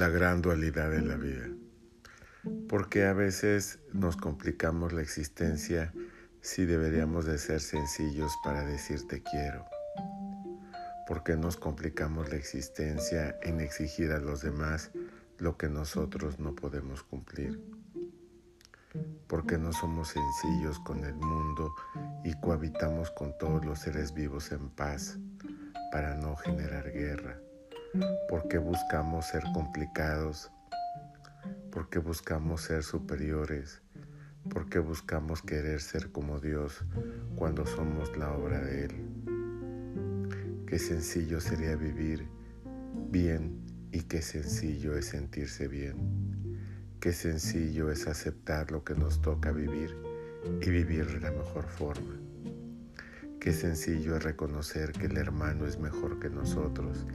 la gran dualidad de la vida. Porque a veces nos complicamos la existencia si deberíamos de ser sencillos para decir te quiero. Porque nos complicamos la existencia en exigir a los demás lo que nosotros no podemos cumplir. Porque no somos sencillos con el mundo y cohabitamos con todos los seres vivos en paz para no generar guerra porque buscamos ser complicados, porque buscamos ser superiores, porque buscamos querer ser como Dios cuando somos la obra de Él. Qué sencillo sería vivir bien y qué sencillo es sentirse bien. Qué sencillo es aceptar lo que nos toca vivir y vivir de la mejor forma. Qué sencillo es reconocer que el hermano es mejor que nosotros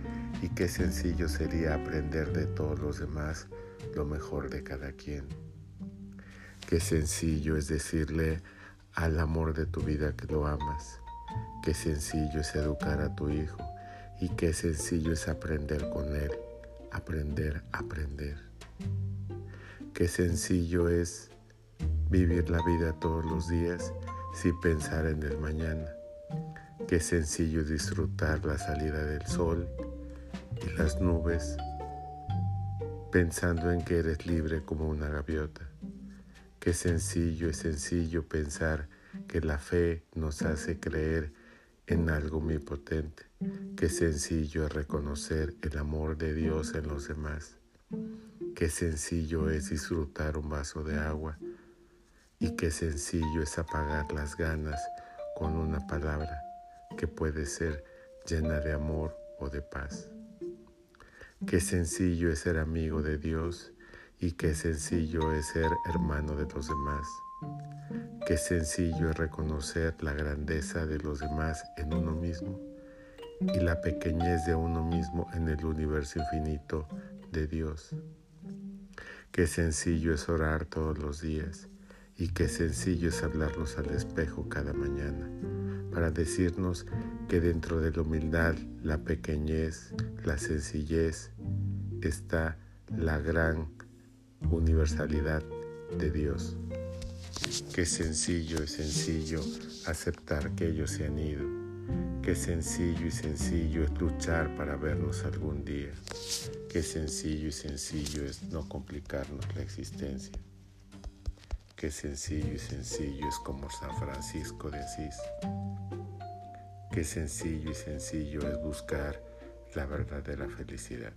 y qué sencillo sería aprender de todos los demás lo mejor de cada quien. Qué sencillo es decirle al amor de tu vida que lo amas. Qué sencillo es educar a tu hijo y qué sencillo es aprender con él. Aprender, aprender. Qué sencillo es vivir la vida todos los días sin pensar en el mañana. Qué sencillo es disfrutar la salida del sol y las nubes pensando en que eres libre como una gaviota. Qué sencillo es sencillo pensar que la fe nos hace creer en algo omnipotente. Qué sencillo es reconocer el amor de Dios en los demás. Qué sencillo es disfrutar un vaso de agua y qué sencillo es apagar las ganas con una palabra que puede ser llena de amor o de paz. Qué sencillo es ser amigo de Dios y qué sencillo es ser hermano de los demás. Qué sencillo es reconocer la grandeza de los demás en uno mismo y la pequeñez de uno mismo en el universo infinito de Dios. Qué sencillo es orar todos los días y qué sencillo es hablarnos al espejo cada mañana para decirnos que dentro de la humildad, la pequeñez, la sencillez está la gran universalidad de Dios. Qué sencillo y sencillo aceptar que ellos se han ido. Qué sencillo y sencillo es luchar para vernos algún día. Qué sencillo y sencillo es no complicarnos la existencia. Qué sencillo y sencillo es como San Francisco de Asís. Qué sencillo y sencillo es buscar la verdadera felicidad.